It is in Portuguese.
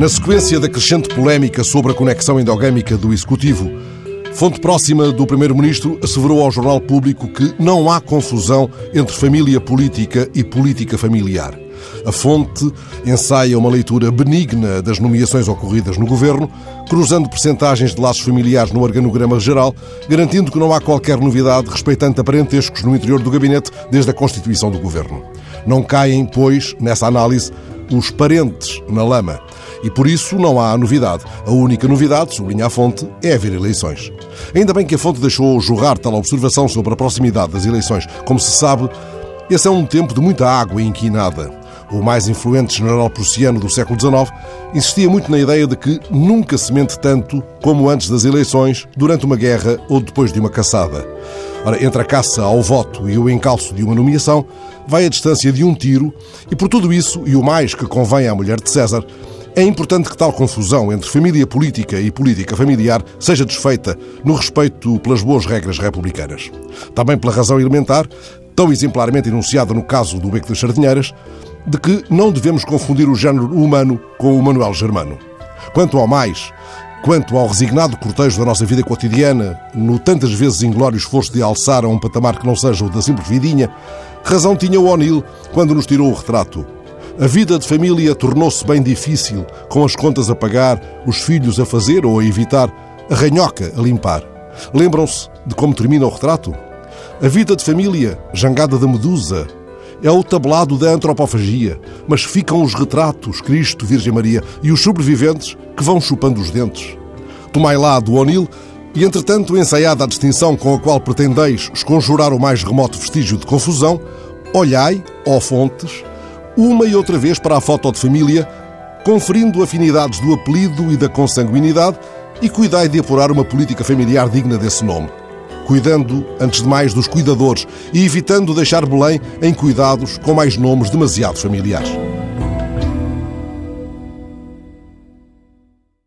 Na sequência da crescente polémica sobre a conexão endogâmica do Executivo, fonte próxima do Primeiro-Ministro asseverou ao Jornal Público que não há confusão entre família política e política familiar. A fonte ensaia uma leitura benigna das nomeações ocorridas no governo, cruzando percentagens de laços familiares no organograma geral, garantindo que não há qualquer novidade respeitante a parentescos no interior do gabinete desde a constituição do governo. Não caem, pois, nessa análise, os parentes na lama. E por isso não há novidade. A única novidade, sublinha a fonte, é haver eleições. Ainda bem que a fonte deixou jorrar tal observação sobre a proximidade das eleições. Como se sabe, esse é um tempo de muita água inquinada. O mais influente general prussiano do século XIX insistia muito na ideia de que nunca se mente tanto como antes das eleições, durante uma guerra ou depois de uma caçada. Ora, entre a caça ao voto e o encalço de uma nomeação, vai a distância de um tiro, e por tudo isso, e o mais que convém à mulher de César, é importante que tal confusão entre família política e política familiar seja desfeita no respeito pelas boas regras republicanas. Também pela razão elementar, tão exemplarmente enunciada no caso do Beco das Sardinheiras, de que não devemos confundir o género humano com o Manuel Germano. Quanto ao mais, quanto ao resignado cortejo da nossa vida cotidiana, no tantas vezes inglório esforço de alçar a um patamar que não seja o da simples vidinha, razão tinha o O'Neill quando nos tirou o retrato. A vida de família tornou-se bem difícil, com as contas a pagar, os filhos a fazer ou a evitar, a ranhoca a limpar. Lembram-se de como termina o retrato? A vida de família, jangada da medusa, é o tablado da antropofagia, mas ficam os retratos, Cristo, Virgem Maria e os sobreviventes que vão chupando os dentes. Tomai lá do O'Neill e, entretanto, ensaiada a distinção com a qual pretendeis esconjurar o mais remoto vestígio de confusão, olhai, ó fontes, uma e outra vez para a foto de família, conferindo afinidades do apelido e da consanguinidade e cuidai de apurar uma política familiar digna desse nome cuidando, antes de mais, dos cuidadores e evitando deixar Belém em cuidados com mais nomes demasiado familiares.